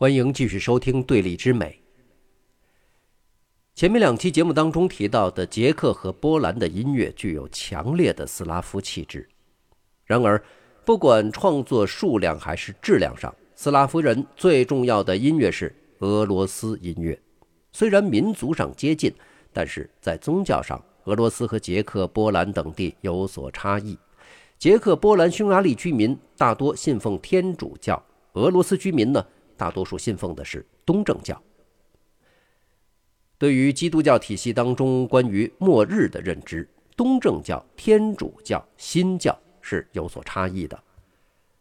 欢迎继续收听《对立之美》。前面两期节目当中提到的捷克和波兰的音乐具有强烈的斯拉夫气质。然而，不管创作数量还是质量上，斯拉夫人最重要的音乐是俄罗斯音乐。虽然民族上接近，但是在宗教上，俄罗斯和捷克、波兰等地有所差异。捷克、波兰、匈牙利居民大多信奉天主教，俄罗斯居民呢？大多数信奉的是东正教。对于基督教体系当中关于末日的认知，东正教、天主教、新教是有所差异的。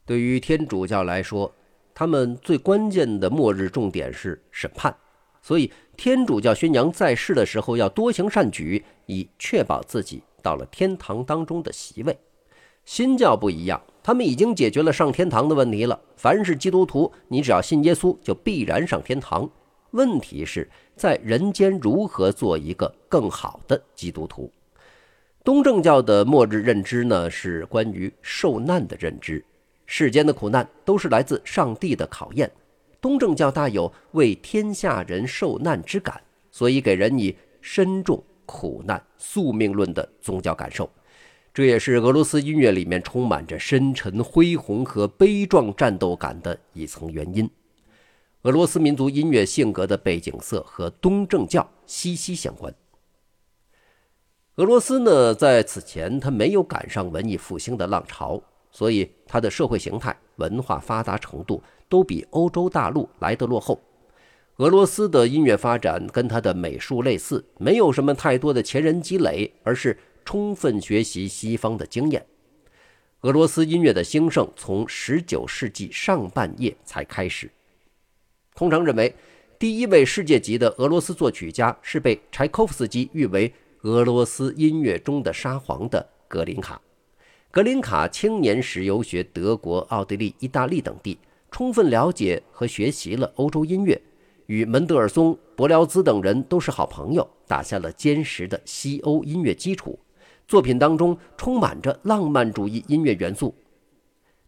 对于天主教来说，他们最关键的末日重点是审判，所以天主教宣扬在世的时候要多行善举，以确保自己到了天堂当中的席位。新教不一样。他们已经解决了上天堂的问题了。凡是基督徒，你只要信耶稣，就必然上天堂。问题是在人间如何做一个更好的基督徒？东正教的末日认知呢，是关于受难的认知。世间的苦难都是来自上帝的考验。东正教大有为天下人受难之感，所以给人以深重苦难、宿命论的宗教感受。这也是俄罗斯音乐里面充满着深沉恢宏和悲壮战斗感的一层原因。俄罗斯民族音乐性格的背景色和东正教息息相关。俄罗斯呢，在此前它没有赶上文艺复兴的浪潮，所以它的社会形态、文化发达程度都比欧洲大陆来得落后。俄罗斯的音乐发展跟它的美术类似，没有什么太多的前人积累，而是。充分学习西方的经验。俄罗斯音乐的兴盛从19世纪上半叶才开始。通常认为，第一位世界级的俄罗斯作曲家是被柴可夫斯基誉为俄罗斯音乐中的沙皇的格林卡。格林卡青年时游学德国、奥地利、意大利等地，充分了解和学习了欧洲音乐，与门德尔松、伯辽兹等人都是好朋友，打下了坚实的西欧音乐基础。作品当中充满着浪漫主义音乐元素。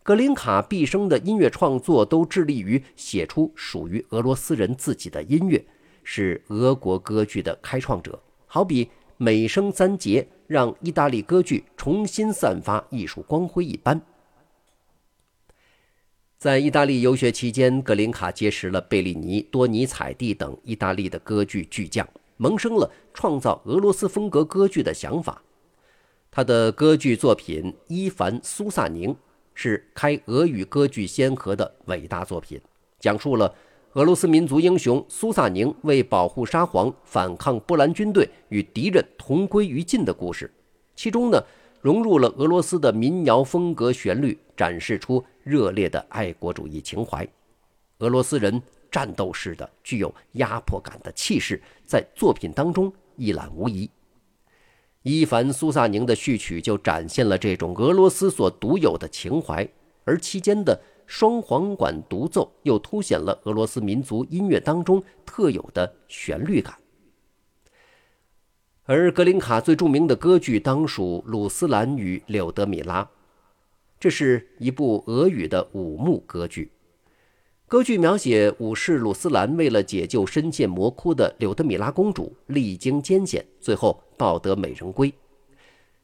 格林卡毕生的音乐创作都致力于写出属于俄罗斯人自己的音乐，是俄国歌剧的开创者。好比美声三杰，让意大利歌剧重新散发艺术光辉一般。在意大利游学期间，格林卡结识了贝利尼、多尼采蒂等意大利的歌剧巨匠，萌生了创造俄罗斯风格歌剧的想法。他的歌剧作品《伊凡·苏萨宁》是开俄语歌剧先河的伟大作品，讲述了俄罗斯民族英雄苏萨宁为保护沙皇、反抗波兰军队与敌人同归于尽的故事。其中呢，融入了俄罗斯的民谣风格旋律，展示出热烈的爱国主义情怀。俄罗斯人战斗式的、具有压迫感的气势，在作品当中一览无遗。伊凡·苏萨宁的序曲就展现了这种俄罗斯所独有的情怀，而期间的双簧管独奏又凸显了俄罗斯民族音乐当中特有的旋律感。而格林卡最著名的歌剧当属《鲁斯兰与柳德米拉》，这是一部俄语的五幕歌剧。歌剧描写武士鲁斯兰为了解救身陷魔窟的柳德米拉公主，历经艰险，最后抱得美人归。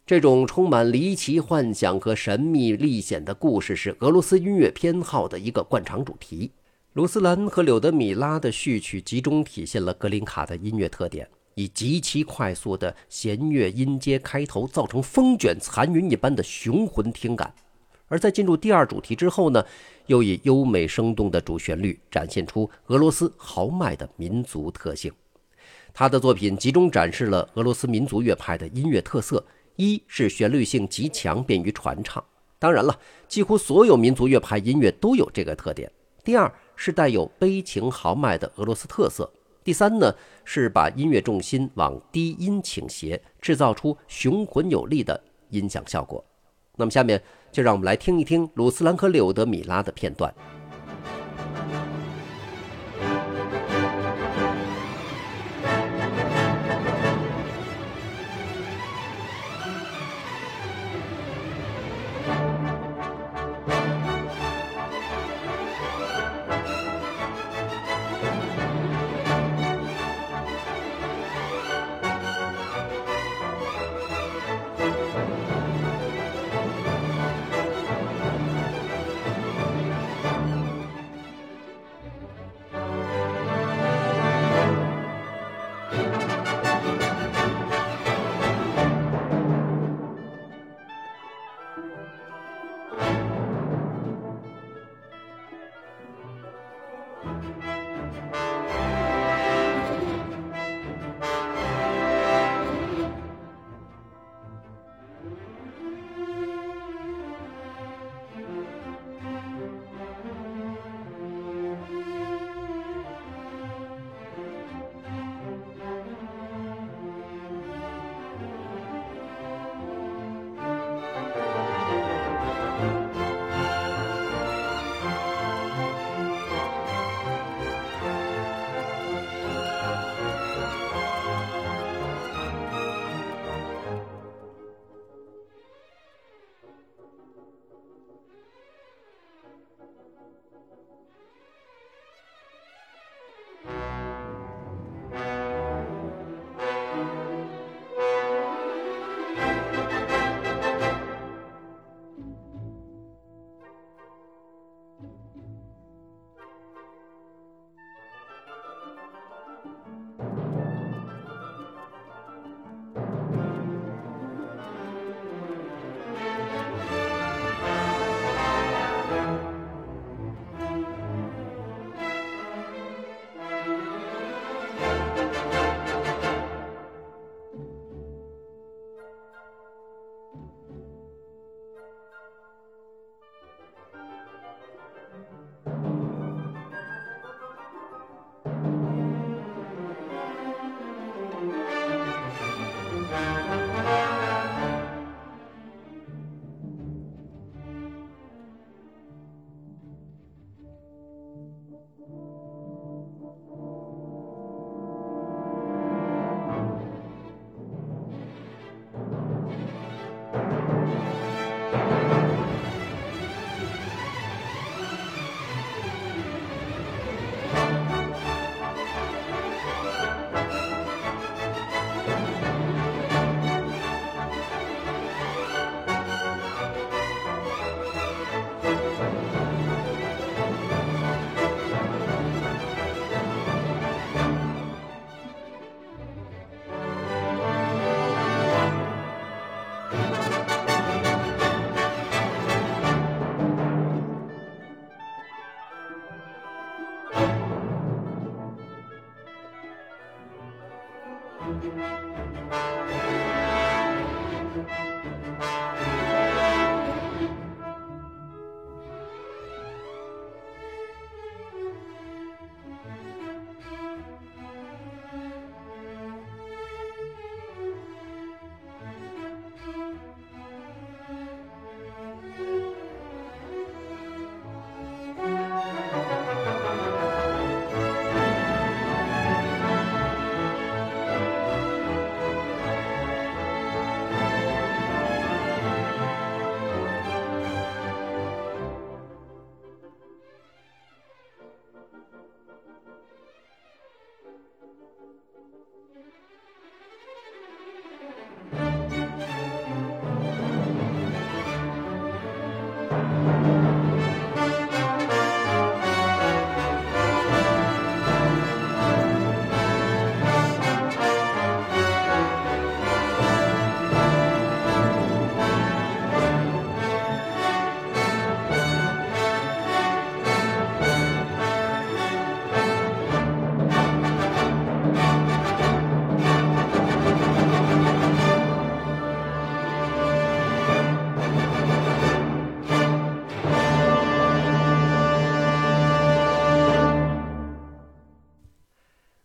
这种充满离奇幻想和神秘历险的故事是俄罗斯音乐偏好的一个惯常主题。鲁斯兰和柳德米拉的序曲集中体现了格林卡的音乐特点，以极其快速的弦乐音阶开头，造成风卷残云一般的雄浑听感。而在进入第二主题之后呢，又以优美生动的主旋律展现出俄罗斯豪迈的民族特性。他的作品集中展示了俄罗斯民族乐派的音乐特色：一是旋律性极强，便于传唱；当然了，几乎所有民族乐派音乐都有这个特点。第二是带有悲情豪迈的俄罗斯特色；第三呢，是把音乐重心往低音倾斜，制造出雄浑有力的音响效果。那么下面。就让我们来听一听鲁斯兰和柳德米拉的片段。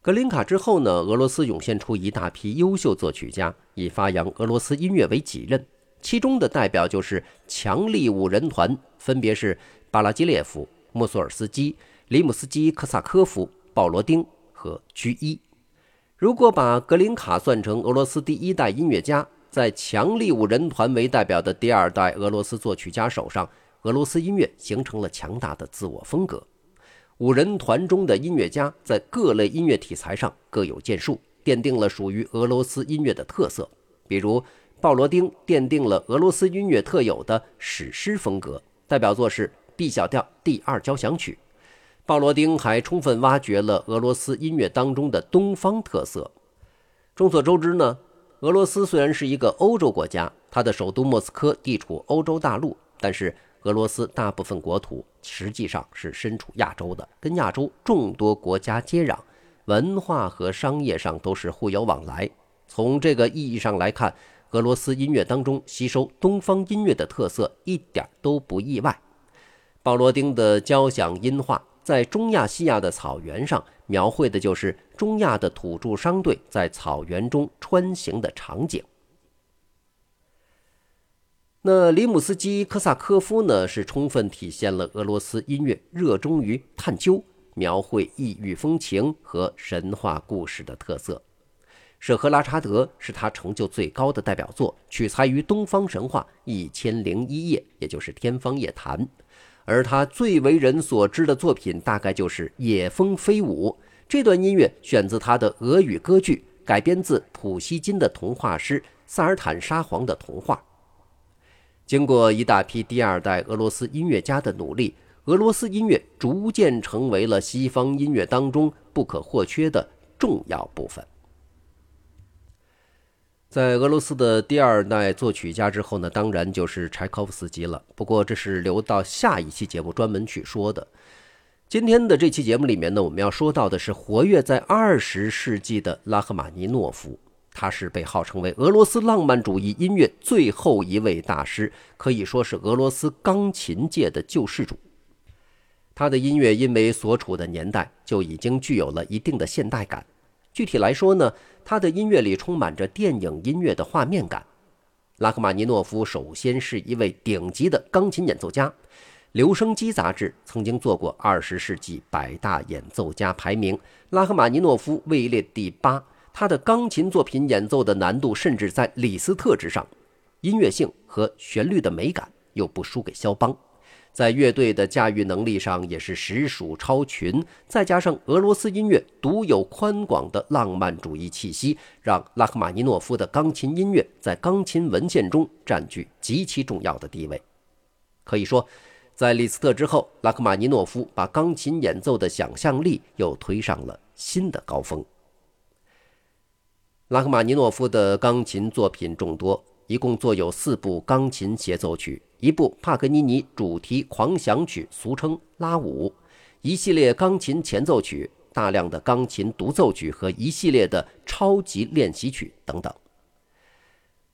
格林卡之后呢，俄罗斯涌现出一大批优秀作曲家，以发扬俄罗斯音乐为己任。其中的代表就是强力五人团，分别是巴拉基列夫、莫索尔斯基、里姆斯基科萨科夫、鲍罗丁和居伊。如果把格林卡算成俄罗斯第一代音乐家，在强力五人团为代表的第二代俄罗斯作曲家手上，俄罗斯音乐形成了强大的自我风格。五人团中的音乐家在各类音乐题材上各有建树，奠定了属于俄罗斯音乐的特色。比如，鲍罗丁奠定了俄罗斯音乐特有的史诗风格，代表作是 B 小调第二交响曲。鲍罗丁还充分挖掘了俄罗斯音乐当中的东方特色。众所周知呢，俄罗斯虽然是一个欧洲国家，它的首都莫斯科地处欧洲大陆，但是俄罗斯大部分国土实际上是身处亚洲的，跟亚洲众多国家接壤，文化和商业上都是互有往来。从这个意义上来看，俄罗斯音乐当中吸收东方音乐的特色一点都不意外。鲍罗丁的交响音画在中亚西亚的草原上，描绘的就是中亚的土著商队在草原中穿行的场景。那里姆斯基科萨科夫呢，是充分体现了俄罗斯音乐热衷于探究、描绘异域风情和神话故事的特色。舍赫拉查德是他成就最高的代表作，取材于东方神话《一千零一夜》，也就是《天方夜谭》。而他最为人所知的作品，大概就是《野蜂飞舞》。这段音乐选自他的俄语歌剧，改编自普希金的童话诗《萨尔坦沙皇的童话》。经过一大批第二代俄罗斯音乐家的努力，俄罗斯音乐逐渐成为了西方音乐当中不可或缺的重要部分。在俄罗斯的第二代作曲家之后呢，当然就是柴可夫斯基了。不过这是留到下一期节目专门去说的。今天的这期节目里面呢，我们要说到的是活跃在二十世纪的拉赫玛尼诺夫。他是被号称为俄罗斯浪漫主义音乐最后一位大师，可以说是俄罗斯钢琴界的救世主。他的音乐因为所处的年代就已经具有了一定的现代感。具体来说呢，他的音乐里充满着电影音乐的画面感。拉赫玛尼诺夫首先是一位顶级的钢琴演奏家，《留声机》杂志曾经做过二十世纪百大演奏家排名，拉赫玛尼诺夫位列第八。他的钢琴作品演奏的难度甚至在李斯特之上，音乐性和旋律的美感又不输给肖邦，在乐队的驾驭能力上也是实属超群。再加上俄罗斯音乐独有宽广的浪漫主义气息，让拉赫玛尼诺夫的钢琴音乐在钢琴文献中占据极其重要的地位。可以说，在李斯特之后，拉赫玛尼诺夫把钢琴演奏的想象力又推上了新的高峰。拉赫玛尼诺夫的钢琴作品众多，一共作有四部钢琴协奏曲，一部帕格尼尼主题狂想曲，俗称拉五，一系列钢琴前奏曲，大量的钢琴独奏曲和一系列的超级练习曲等等。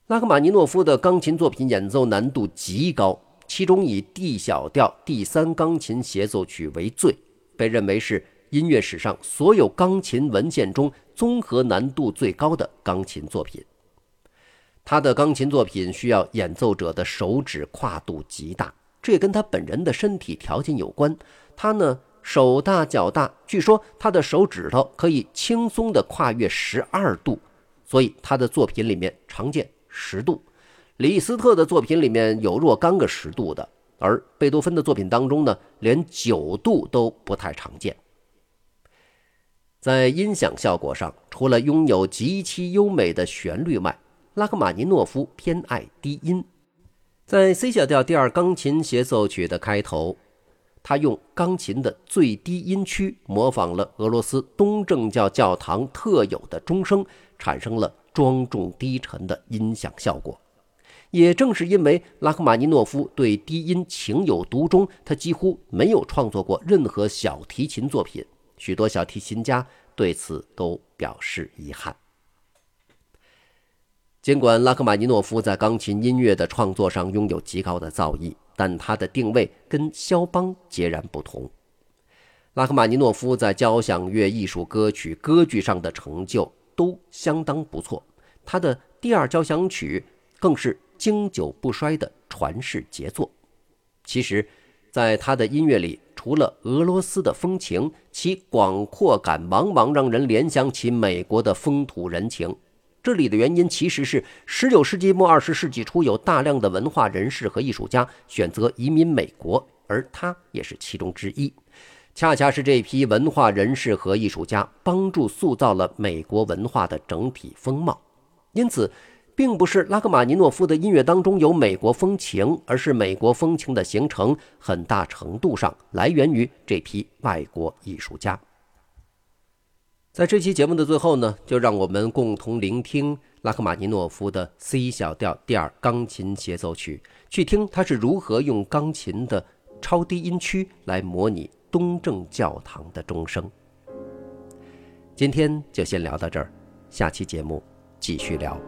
拉赫玛尼诺夫的钢琴作品演奏难度极高，其中以 D 小调第三钢琴协奏曲为最，被认为是。音乐史上所有钢琴文献中综合难度最高的钢琴作品。他的钢琴作品需要演奏者的手指跨度极大，这也跟他本人的身体条件有关。他呢手大脚大，据说他的手指头可以轻松地跨越十二度，所以他的作品里面常见十度。李斯特的作品里面有若干个十度的，而贝多芬的作品当中呢，连九度都不太常见。在音响效果上，除了拥有极其优美的旋律外，拉赫玛尼诺夫偏爱低音。在 C 小调第二钢琴协奏曲的开头，他用钢琴的最低音区模仿了俄罗斯东正教教堂特有的钟声，产生了庄重低沉的音响效果。也正是因为拉赫玛尼诺夫对低音情有独钟，他几乎没有创作过任何小提琴作品。许多小提琴家对此都表示遗憾。尽管拉赫玛尼诺夫在钢琴音乐的创作上拥有极高的造诣，但他的定位跟肖邦截然不同。拉赫玛尼诺夫在交响乐艺术歌曲歌剧上的成就都相当不错，他的第二交响曲更是经久不衰的传世杰作。其实，在他的音乐里，除了俄罗斯的风情，其广阔感往往让人联想起美国的风土人情。这里的原因其实是19世纪末20世纪初有大量的文化人士和艺术家选择移民美国，而他也是其中之一。恰恰是这批文化人士和艺术家帮助塑造了美国文化的整体风貌，因此。并不是拉赫玛尼诺夫的音乐当中有美国风情而是美国风情的形成很大程度上来源于这批外国艺术家。在这期节目的最后呢就让我们共同聆听拉赫玛尼诺夫的 c 小调第二钢琴协奏曲去听他是如何用钢琴的超低音区来模拟东正教堂的钟声。今天就先聊到这儿下期节目继续聊。